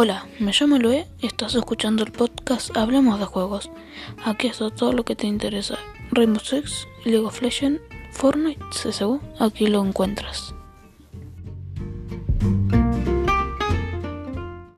Hola, me llamo Loe estás escuchando el podcast Hablemos de Juegos. Aquí está todo lo que te interesa. Rainbow Six, League of Legends, Fortnite, CSGO, aquí lo encuentras.